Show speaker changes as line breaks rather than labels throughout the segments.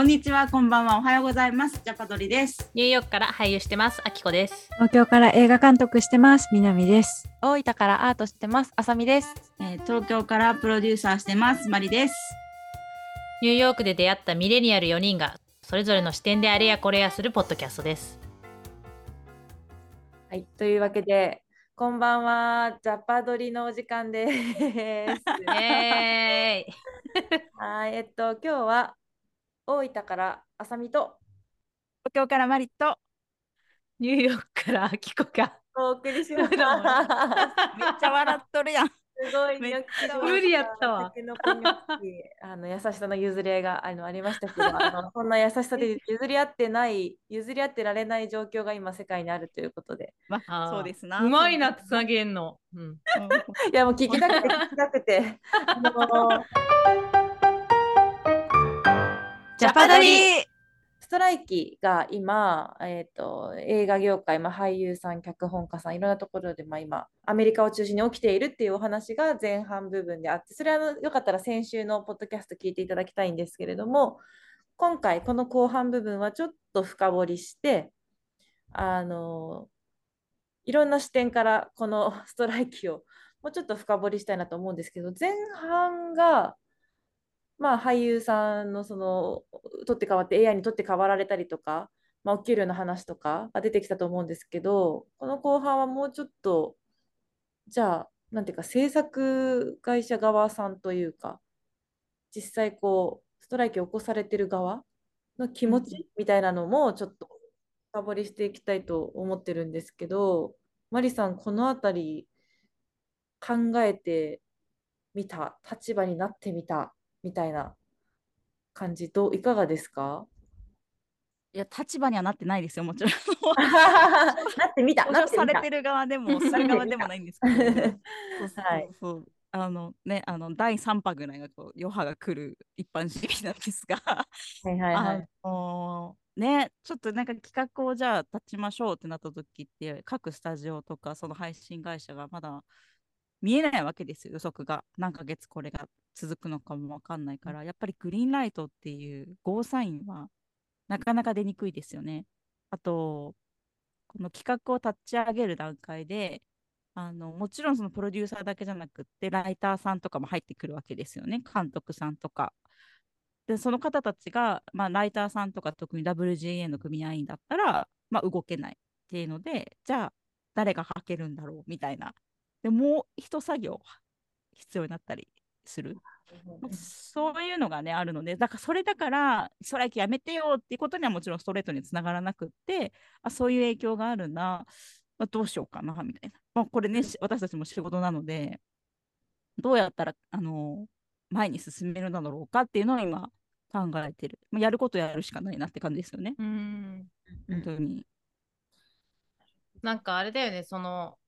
こんにちは、こんばんは、おはようございます。ジャパドリです。
ニューヨークから俳優してます、あきこです。
東京から映画監督してます。南です。
大分からアートしてます。あさみです。
えー東京からプロデューサーしてます、マリです。
ニューヨークで出会ったミレニアル4人が、それぞれの視点であれやこれやするポッドキャストです。
はい、というわけで、こんばんは。ジャパドリのお時間です。
イエーイ
はい、えっと、今日は大分からあさみと
東京からマリット。
ニューヨークからあきこが。
お送りします。
どうも
めっちゃ笑っとるやん。
すごい
無理やったわ
あの優しさの譲り合いがあのありましたけど、あのそんな優しさで譲り合ってない、譲り合ってられない状況が今世界にあるということで。
ま
あー
そうですな。
うまいな、つなげんの。うん。
いやもう聞きたくて聞きたくて。あの
ジャパドリ。
ストライキが今、えー、と映画業界、まあ、俳優さん、脚本家さん、いろんなところで、まあ、今、アメリカを中心に起きているっていうお話が前半部分であって、それはよかったら先週のポッドキャスト聞いていただきたいんですけれども、今回、この後半部分はちょっと深掘りして、あのいろんな視点からこのストライキをもうちょっと深掘りしたいなと思うんですけど、前半が、まあ、俳優さんのその取って代わって AI に取って代わられたりとか、まあ、お給料の話とかが出てきたと思うんですけど、この後半はもうちょっと、じゃあ、なんていうか、制作会社側さんというか、実際こう、ストライキを起こされてる側の気持ちみたいなのもちょっと深掘りしていきたいと思ってるんですけど、マリさん、このあたり考えてみた、立場になってみたみたいな感じ、どういかがですか？
いや、立場にはなってないですよ、もちろん。
なってみた、
保。証されてる側でも、する側でもないんですけど。あのね、あの第3波ぐらいがこう余波が来る一般市民なんですが、
はいはいはい。
あのね、ちょっとなんか企画をじゃあ立ちましょうってなった時って、各スタジオとかその配信会社がまだ見えないわけですよ、予測が。何ヶ月これが続くのかもわかんないから、やっぱりグリーンライトっていうゴーサインはなかなか出にくいですよね。あと、この企画を立ち上げる段階で、あのもちろんそのプロデューサーだけじゃなくって、ライターさんとかも入ってくるわけですよね、監督さんとか。で、その方たちが、まあ、ライターさんとか特に WGA の組合員だったら、まあ、動けないっていうので、じゃあ誰が履けるんだろうみたいな。でもう一作業必要になったりする。まあそういうのがね、あるので、だからそれだから、ストライキやめてよっていうことにはもちろんストレートにつながらなくって、あそういう影響があるな、まあ、どうしようかなみたいな。まあ、これね、し私たちも仕事なので、どうやったら、あの前に進めるのだろうかっていうのを今考えてる。まあ、やることやるしかないなって感じですよね。
うん。
本当に。
なんかあれだよね、その、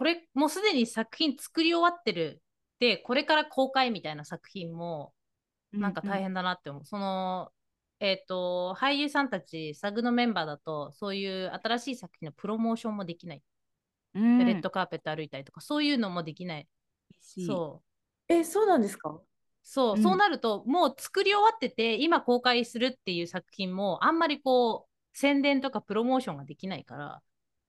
これ、もうすでに作品作り終わってる。で、これから公開みたいな作品も、なんか大変だなって思う。その、えっ、と、俳優さんたち、サグのメンバーだと、そういう新しい作品のプロモーションもできない。
うん、
レッドカーペット歩いたりとか、そういうのもできない。
う。
そう。
え、そうなんですか？
そう、
うん
そうなると、もう作り終わってて、今公開するっていう作品も、あんまりこう、宣伝とかプロモーションができないから、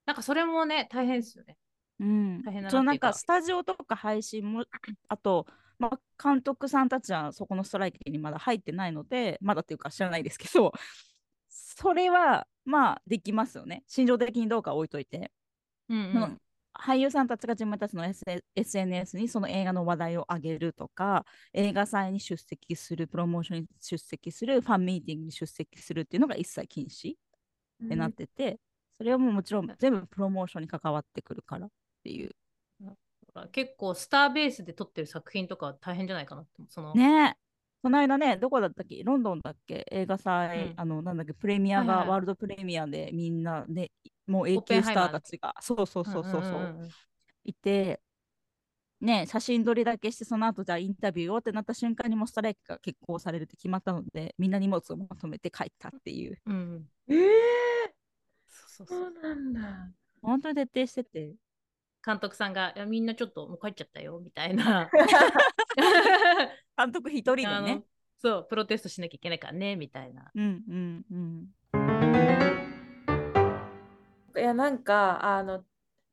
なんかそれもね、大変ですよね。
うん、
大変だな
そうなん
か
かスタジオとか配信も あと、まあ、監督さんたちはそこのストライキにまだ入ってないのでまだっていうか知らないですけど それはまあできますよね。心情的にどうかは置いといて、
うん
その俳優さんたちが自分たちの、SNS にその映画の話題を上げるとか映画祭に出席するプロモーションに出席するファンミーティングに出席するっていうのが一切禁止ってなってて、それはもうもちろん全部プロモーションに関わってくるからっていう。
結構スターベースで撮ってる作品とかは大変じゃないかなって。その
ね。え。この間ね、どこだったっけ？ロンドンだっけ？映画祭、
うん。
あの、なんだっけ、プレミアが、
はいはい
ワールドプレミアでみんなね、もう
ン
級スタ
ー
ーたちが、そうそうそうそうそう、いて、ね、写真撮りだけして、その後じゃあインタビューをってなった瞬間にもうストライキが決行されるって決まったので、みんな荷物をまとめて帰ったっていう、
うん。
えー、
そうそうそう。
そうなんだ。
本当に徹底してて、
監督さんが、いやみんなちょっともう帰っちゃったよ、みたいな。
監督一人でね、
そうプロテストしなきゃいけないからねみたいな。
うんうんうん
いやなんかあの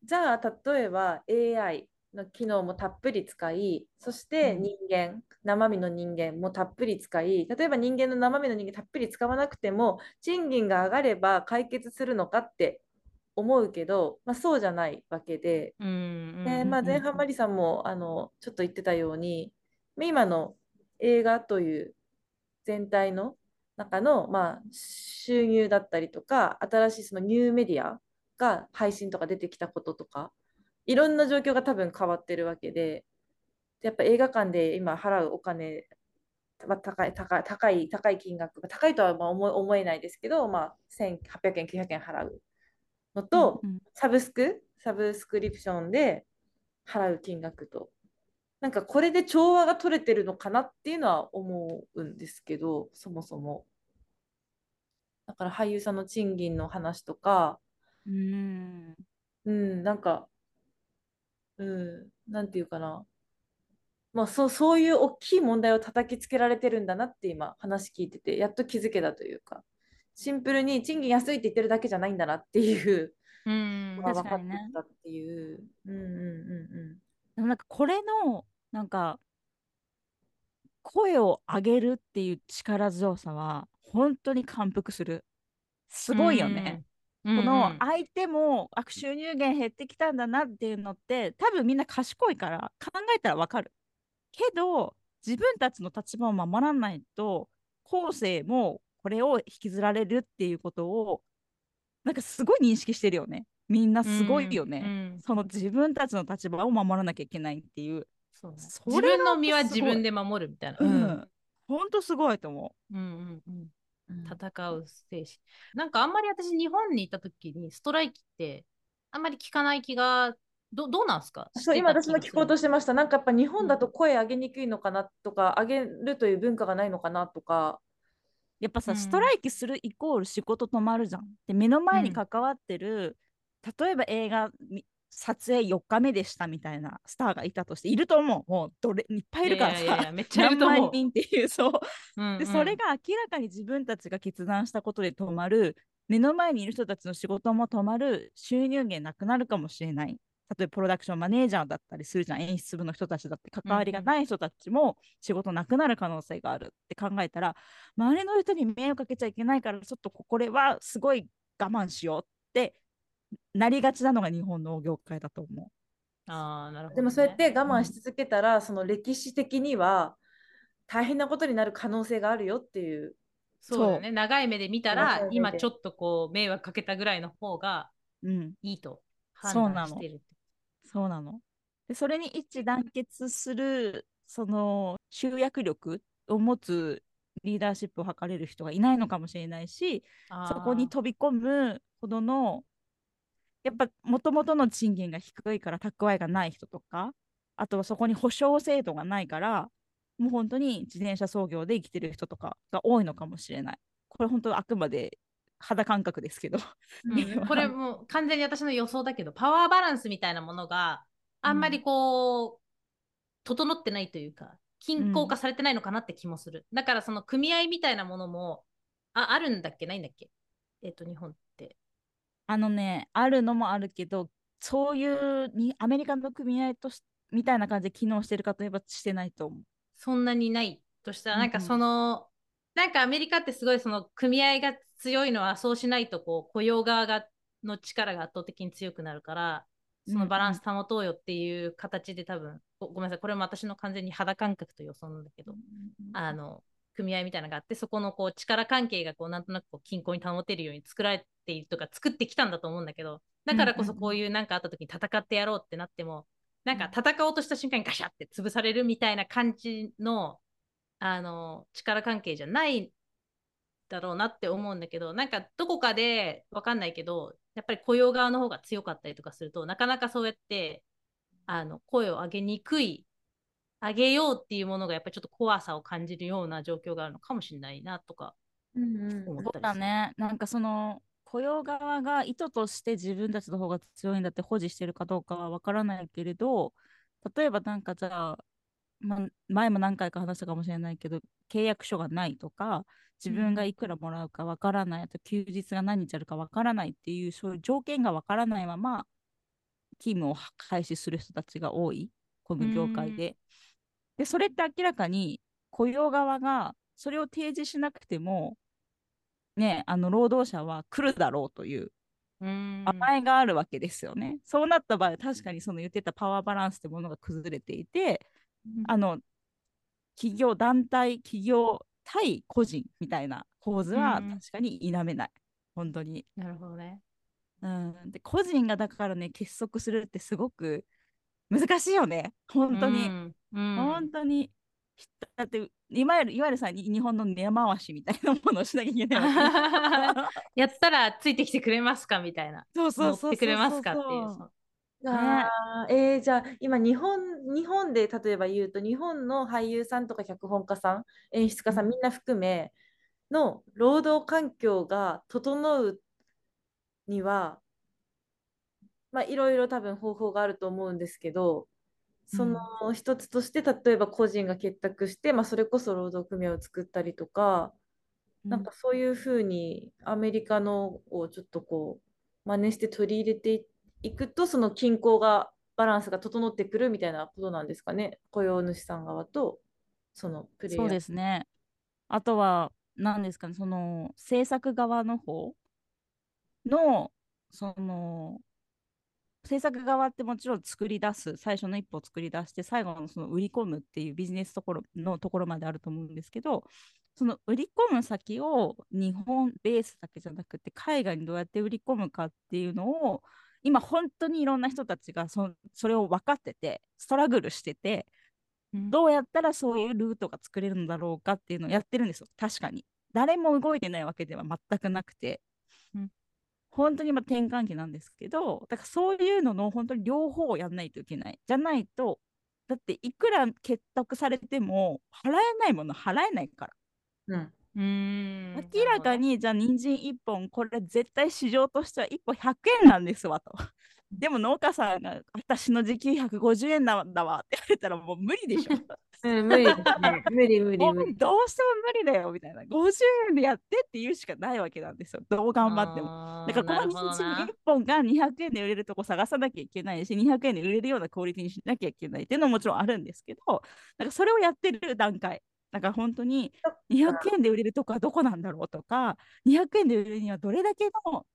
じゃあ例えば AI の機能もたっぷり使いそして
うん
人間、生身の人間もたっぷり使い例えば人間の生身の人間たっぷり使わなくても賃金が上がれば解決するのかって思うけど、まあ、そうじゃないわけで。
うんうん
で、まあ、
うん
前半マリさんもあのちょっと言ってたように今の映画という全体の中の、まあ、収入だったりとか新しいそのニューメディアが配信とか出てきたこととかいろんな状況が多分変わってるわけでやっぱ映画館で今払うお金は高い高い高い高い金額高いとはまあ思えないですけど、まあ、1800円900円払うのと、
うん
サブスクサブスクリプションで払う金額と。なんかこれで調和が取れてるのかなっていうのは思うんですけどそもそも。だから俳優さんの賃金の話とか。
うん。
うんなんかうんなんていうかな。まあそうそういう大きい問題を叩きつけられてるんだなって今話聞いててやっと気づけたというかシンプルに賃金安いって言ってるだけじゃないんだなっていう
うん
のが分かったっていう。うんうんうん
でもなんかこれのなんか声を上げるっていう力強さは本当に感服するすごいよね。
うん。
この
うん
相手もあ収入源減ってきたんだなっていうのって多分みんな賢いから考えたらわかるけど自分たちの立場を守らないと後世もこれを引きずられるっていうことをなんかすごい認識してるよね。みんなすごいよね、
うんうん。
その自分たちの立場を守らなきゃいけないっていう、
そうね。
そ
自分の身は自分で守るみたいな。
うん、ほん。とすごいと思
う。んうんうん。
うん。
戦う精神。なんかあんまり私日本にいた時にストライキってあんまり聞かない気がどどうなんすか？
そう今私も聞こうと
し
してました。なんかやっぱ日本だと声上げにくいのかなとか、上げるという文化がないのかなとか。
やっぱさ、
うん。
ストライキするイコール仕事止まるじゃん。で目の前に
うん。
関わってる、例えば映画み撮影4日目でしたみたいなスターがいたとしていると思う。もうどれいっぱいいるからさ。
めっちゃいると思う。
何万人っていうそう。
うんうん。
でそれが明らかに自分たちが決断したことで止まる目の前にいる人たちの仕事も止まる収入源なくなるかもしれない例えばプロダクションマネージャーだったりするじゃん演出部の人たちだって関わりがない人たちも仕事なくなる可能性があるって考えたら周りの人に迷惑かけちゃいけないからちょっとこれはすごい我慢しようってなりがちなのが日本の業界だと思う。
ああ、なるほど、ね。
でもそうやって我慢し続けたら、その歴史的には大変なことになる可能性があるよっていう。
そうだよね。長い目で見たら今ちょっとこう、迷惑かけたぐらいの方が
うん、
いいと
そうなの
判断してるって。
そうなの。でそれに一致団結するその集約力を持つリーダーシップを図れる人がいないのかもしれないしそこに飛び込むほどのやっぱもともとの賃金が低いから蓄えがない人とかあとはそこに保証制度がないからもう本当に自転車操業で生きてる人とかが多いのかもしれない。これ本当あくまで肌感覚ですけど。
うん これもう完全に私の予想だけど、パワーバランスみたいなものがあんまりこう、整ってないというか、均衡化されてないのかなって気もする。だからその組合みたいなものも、あ、あるんだっけ？ないんだっけ？えっ、と、日本って。
あのね、あるのもあるけど、そういうにアメリカの組合としみたいな感じで機能してるかといえばしてないと思う。
そんなにないとしたら、
うんうん
なんかその、なんかアメリカってすごいその組合が強いのはそうしないとこう雇用側がの力が圧倒的に強くなるから、そのバランス保とうよっていう形で多分、ごごめんなさい、これも私の完全に肌感覚と予想なんだけど、あの、組合みたいなのがあって、そこのこう力関係がこうなんとなくこう均衡に保てるように作られているとか作ってきたんだと思うんだけど、だからこそこういうなんかあった時に戦ってやろうってなっても、なんか戦おうとした瞬間にガシャって潰されるみたいな感じの、あの、力関係じゃないだろうなって思うんだけど、なんかどこかでわかんないけど、やっぱり雇用側の方が強かったりとかすると、なかなかそうやって、あの、声を上げにくい、上げようっていうものがやっぱりちょっと怖さを感じるような状況があるのかもしれないなとか思ったりする。
だね。なんかその雇用側が意図として自分たちの方が強いんだって保持してるかどうかはわからないけれど、例えばなんかじゃあ、まあ、前も何回か話したかもしれないけど契約書がないとか自分がいくらもらうかわからない、あと休日が何日あるかわからないっていうそういう条件がわからないまま勤務を開始する人たちが多いこの業界で。でそれって明らかに雇用側がそれを提示しなくてもねあの労働者は来るだろうという甘えがあるわけですよね。そうなった場合確かにその言ってたパワーバランスってものが崩れていて、あの企業団体企業対個人みたいな構図は確かに否めない、本当に。
なるほどね。
うん、で個人がだからね結束するってすごく難しいよね。本当に、
うん。うん。
本当に。だっていわゆるいわゆるさに日本の根回しみたいなものをしなきゃいけない
やったらついてきてくれますかみたいな。
そうそう
乗
そうそう。
ってくれますかっていう。
そう
あーえーじゃあ今日本日本で例えば言うと日本の俳優さんとか脚本家さん演出家さんみんな含めの労働環境が整うにはまあいろいろ多分方法があると思うんですけどその一つとして例えば個人が結託して、まあ、それこそ労働組合を作ったりとかなんかそういうふうにアメリカのをちょっとこう真似して取り入れていくとその均衡がバランスが整ってくるみたいなことなんですかね？雇用主さん側とそのプレイヤー。
そうですね。あとは、何ですかね、その制作側の方の、その、制作側ってもちろん作り出す、最初の一歩を作り出して、最後のその売り込むっていうビジネスところのところまであると思うんですけど、その売り込む先を日本ベースだけじゃなくて、海外にどうやって売り込むかっていうのを、今本当にいろんな人たちがそそれを分かってて、ストラグルしてて、どうやったらそういうルートが作れるんだろうかっていうのをやってるんですよ、確かに。誰も動いてないわけでは全くなくて、
うん
本当に今転換期なんですけど、だからそういうのの本当に両方をやんないといけない。じゃないと、だっていくら結託されても払えないもの払えないから。
うん
うーん
明らかにじゃあ人参1本これ絶対市場としては1本100円なんですわと。でも農家さんが私の時給150円なんだわって言われたらもう無理でしょ。
うん、無理ですね。無理無理無理。
どうしても無理だよみたいな。50円でやってって言うしかないわけなんですよ。どう頑張っても。
も
だからこの人参1本が200円で売れるとこ探さなきゃいけないし、200円で売れるようなクオリティにしなきゃいけないっていうのももちろんあるんですけど、なんかそれをやってる段階。だから本当に200円で売れるとこはどこなんだろうとか、200円で売れるにはどれだけの、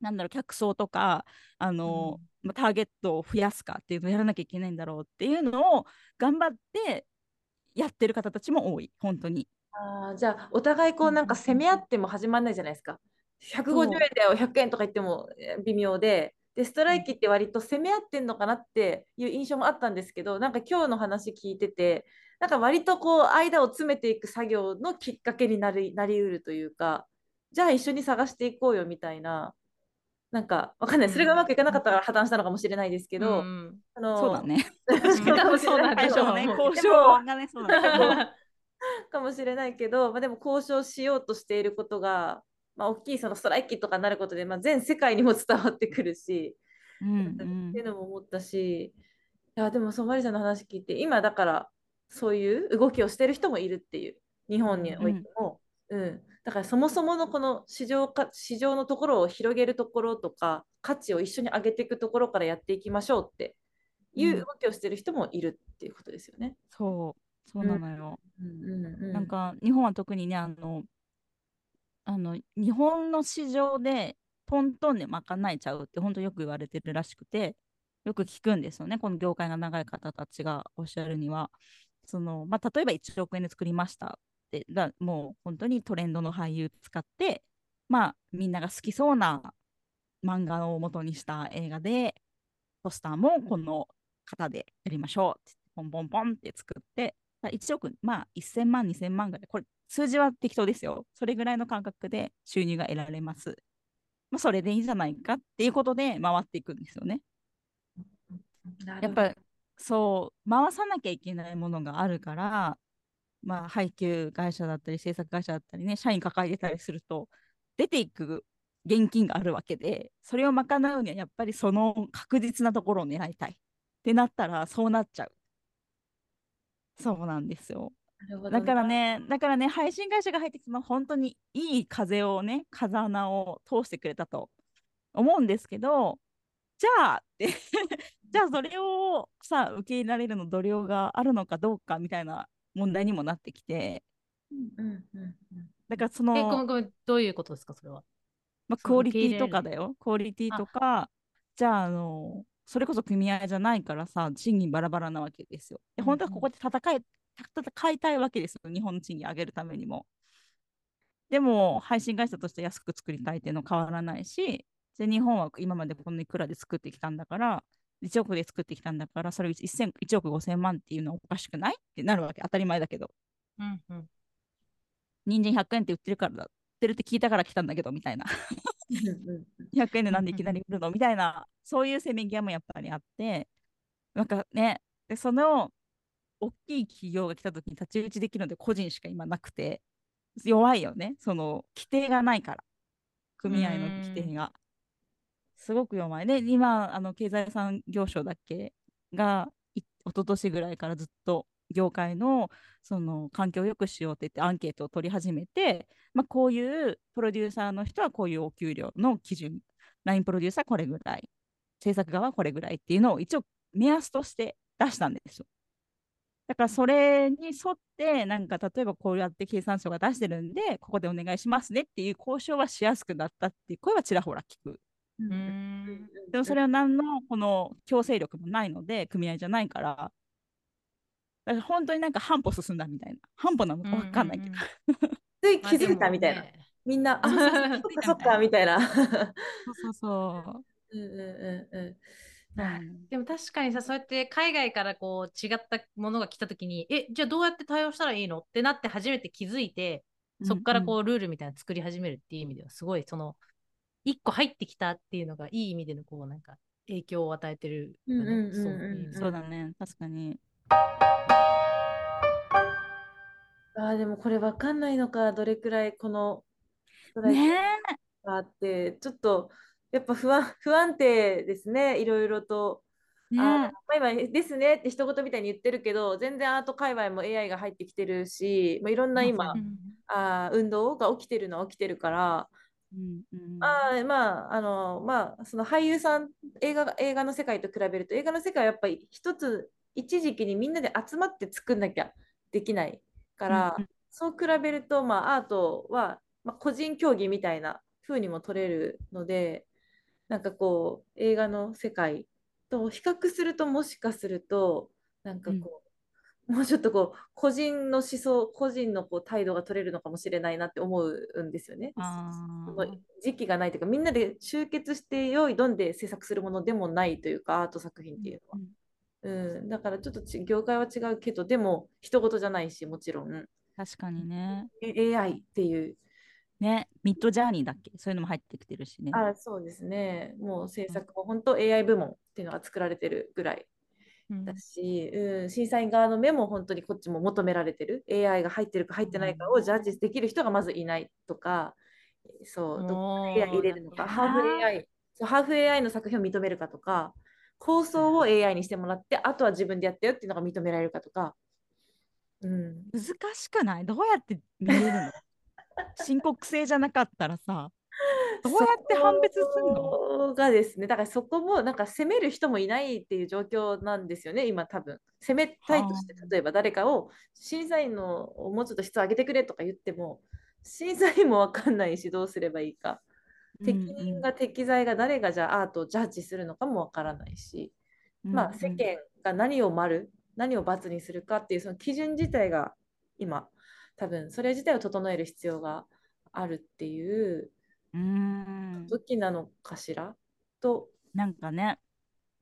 なんだろう、客層とか、あの、まあターゲットを増やすかっていうのをやらなきゃいけないんだろうっていうのを頑張ってやってる方たちも多い、本当に。
あーじゃあお互いこうなんか攻め合っても始まんないじゃないですか。150円だよ、100円とか言ってもえー微妙で。で、ストライキって割と攻め合ってんのかなっていう印象もあったんですけど、なんか今日の話聞いてて、なんか割とこう間を詰めていく作業のきっかけになりなりうるというか、じゃあ一緒に探していこうよみたいな、なんかわかんない、それがうまくいかなかったから破綻したのかもしれないですけど、
うん。
あの
そうだね。
確かに
そうなんでしょうね。
交渉がね、そうだね。
かもしれないけど、まあ、でも交渉しようとしていることが、まあ、大きいそのストライキとかになることで、まあ、全世界にも伝わってくるし、
うん
って
うん
いうのも思ったし、いやでもそうマリさんの話聞いて今だからそういう動きをしてる人もいるっていう日本においても、うんだからそもそものこの市場か市場のところを広げるところとか価値を一緒に上げていくところからやっていきましょうっていう動きをしてる人もいるっていうことですよね。
そう、そうなのよ。
うんうんうん、
なんか日本は特にね、あの、あの日本の市場でトントンで賄えちゃうって本当よく言われてるらしくて、よく聞くんですよね、この業界が長い方たちがおっしゃるには。そのまあ、例えば1億円で作りましたって、だもう本当にトレンドの俳優使って、まあ、みんなが好きそうな漫画を元にした映画で、ポスターもこの方でやりましょうって、ポンポンポンって作って、1億、まあ1000万、2000万ぐらい、これ数字は適当ですよ。それぐらいの感覚で収入が得られます。まあ、それでいいんじゃないかっていうことで回っていくんですよね。やっぱそう、回さなきゃいけないものがあるから、まあ、配給会社だったり、制作会社だったりね、社員抱えてたりすると、出ていく現金があるわけで、それを賄うにはやっぱりその確実なところを狙いたいってなったら、そうなっちゃう。そうなんですよ。
なるほど
だからね、だからね、配信会社が入ってきて、まあ本当にいい風をね、風穴を通してくれたと思うんですけど、じゃあって。じゃあそれをさ、受け入れられるの度量があるのかどうかみたいな問題にもなってきて、
うんうんうん
だからそ
え、ごめんどういうことですか、それは？
まあ、クオリティとかだよ、クオリティとか、じゃあ、あの、それこそ組合じゃないからさ、賃金バラバラなわけですよ。で、本当はここで戦い、戦いたいわけですよ、日本の賃金上げるためにも。でも、配信会社として安く作りたいっていうの変わらないし、で日本は今までこのいくらで作ってきたんだから、1億で作ってきたんだから、それ 1, 1億5000万っていうのはおかしくないってなるわけ、当たり前だけど。
うんうん。
人参100円って売ってるからだ、売ってるって聞いたから来たんだけど、みたいな。
うんうん
100円でなんでいきなり売るの？みたいな、そういうせめぎ合いもやっぱりあって、なんかね、でその大きい企業が来た時に太刀打ちできるので個人しか今なくて、弱いよね、その規定がないから、組合の規定が。すごく弱い。で、今、あの経済産業省だっけが、一昨年ぐらいからずっと業界のその環境を良くしようって言ってアンケートを取り始めて、まあ、こういうプロデューサーの人はこういうお給料の基準、ラインプロデューサーこれぐらい、制作側はこれぐらいっていうのを一応目安として出したんですよ。だからそれに沿って、なんか例えばこうやって経産省が出してるんで、ここでお願いしますねっていう交渉はしやすくなったっていう声はちらほら聞く。
う
うんん。
でもそれは何のこの強制力もないので、組合じゃないから、だから本当になんか半歩進んだみたいな。半歩なのか分かんないけど。
つい気づいたみたいな。みんな、あ、
そ
っかそっかみたいな。
そうそうそう。
うんうんうん
でも確かにさ、そうやって海外からこう違ったものが来たときに、え、じゃあどうやって対応したらいいの？ってなって初めて気づいて、そこからこうルールみたいなの作り始めるっていう意味では、すごいその、一個入ってきたっていうのがいい意味でのこうなんか影響を与えてるよね。
うんうんうんうん。
そう
だね、確かに。
あーでもこれわかんないのか、どれくらいこの
ね
があって、ちょっとやっぱ不安、不安定ですね、いろいろと。
ね
まあ今ですねって一言みたいに言ってるけど、全然アート界隈も AI が入ってきてるし、まあ、いろんな今、
うん。
あー運動が起きてるのは起きてるから、
うんうん
あーまあ、あの、まあ、その俳優さん、映画、映画の世界と比べると、映画の世界はやっぱり一つ、一時期にみんなで集まって作んなきゃできないから、
うんうん。
そう比べると、まあ、アートは、まあ、個人競技みたいな風にも取れるので、なんかこう、映画の世界と比較すると、もしかすると、なんかこう、もうちょっとこう、個人の思想、個人のこう態度が取れるのかもしれないなって思うんですよね。時期がないというかみんなで集結してよいどんで制作するものでもないというかアート作品っていうのは、うん、だからちょっとち業界は違うけどでも人事じゃないしもちろん
確かにね。
AI っていう。
ね、ミッドジャーニーだっけ？そういうのも入ってきてるしね。
あそうですね。もう制作も本当 AI 部門っていうのが作られてるぐらい。
うん
だし、うん、審査員側の目も本当にこっちも求められてる。AI が入ってるか入ってないかをジャッジできる人がまずいないとかそうど
おー
AI 入れるのか、
な
ハーフ AI、そうハーフ AI の作品を認めるかとか、構想を AI にしてもらって、あとは自分でやったよっていうのが認められるかとか、うん、
難しくない？どうやって見れるの？申告制じゃなかったらさ、どうやって判別するの？
がですね、だからそこもなんか責める人もいないっていう状況なんですよね、今多分。責めたいとして、
はあ。
例えば誰かを審査員のもうちょっと質を上げてくれとか言っても、審査員も分かんないし、どうすればいいか。適任が適材が誰がじゃあアートをジャッジするのかもわからないし、まあ世間が何を丸、何を×にするかっていうその基準自体が今多分それ自体を整える必要があるっていう
うん。
時なのかしら？と。
なんかね、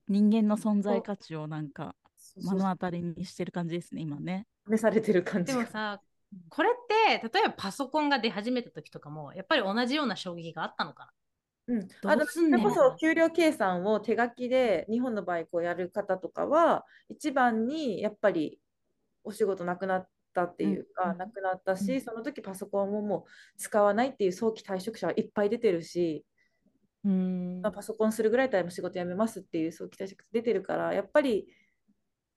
人間の存在価値をなんか目の当たりにしてる感じですね、今ね。
試されてる感じが。
でもさ、これって例えばパソコンが出始めた時とかもやっぱり同じような衝撃があったのか
うん、
ど
あの
うすんねん
それこそ給料計算を手書きで日本の場合こうやる方とかは一番にやっぱりお仕事なくなったっていうか、
うん。
なくなったし、
うん。
その時パソコンももう使わないっていう早期退職者はいっぱい出てるし、
なうん。
まあ、パソコンするぐらいだったら仕事辞めますっていう早期退職者出てるからやっぱり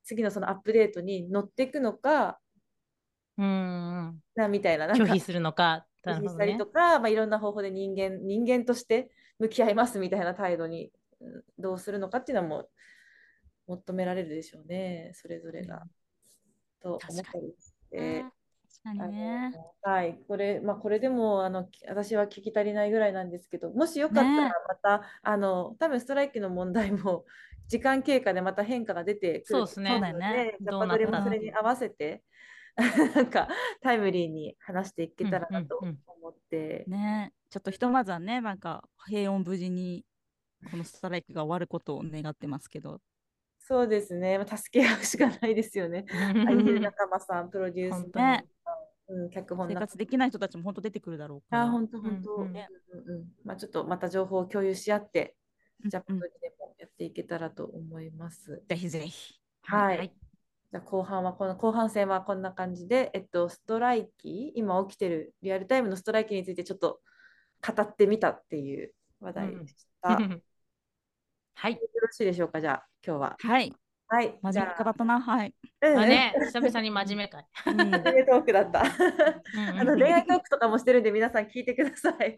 次のそのアップデートに乗っていくのか
うんうん
なみたいななんか
拒否するのか。な
拒否したりとか、まあ、いろんな方法で人間人間として向き合いますみたいな態度にうんどうするのかっていうのはもう求められるでしょうねそれぞれが。と思ったり。して。
確か
あ
にね。
のはい、これ、まあ、これでもあのき私は聞き足りないぐらいなんですけど、もしよかったら
ね。
また、あの多分ストライキの問題も 時間経過でまた変化が出てくる
そうで
そうだよね。
ジャパドリもそれに合わせて なんかタイムリーに話していけたらなと
うんうんうん。
思って、
ね。ちょっとひとまずはね、なんか平穏無事にこのストライキが終わることを願ってますけど。
そうですね、まあ助け合うしかないですよね。俳優仲間さん、プロデュース
本当
に
の、うん、脚本
生活できない人たちも本当出てくるだろう。
あ、本当本当。
うんうん
うんうんうんまあ、ちょっとまた情報を共有し合って、
うん
ジャパドリでもやっていけたらと思います。
ぜひぜひ。
はい。
はい
じゃあ後半はこの後半戦はこんな感じで、えっと、ストライキ、今起きてるリアルタイムのストライキについてちょっと語ってみたっていう話題でした。よ
はい。
ろしいでしょうか、じゃあ今日は。
はい。
はい。
真面目
じゃあ
方だな。はい。
うん
あね、久々に真面目かい。
うん
恋愛トークだった。
うん
あの恋愛トークとかもしてるんで皆さん聞いてください。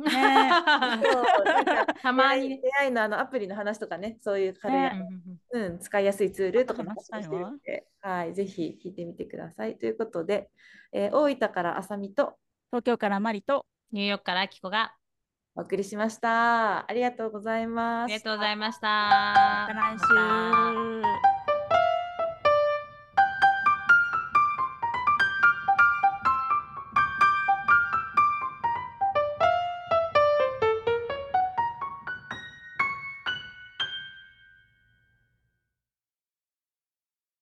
たまにね。
出会いのあのアプリの話とかね、そういう軽い、
ね
うん、使いやすいツールとかも
話
してるんで、はい、ぜひ聞いてみてください。ということで、えー大分からあさみと
東京からマリと。
ニューヨークからあきこが
お送りしました。ありがとうございます。
ありがとうございました。
また来週。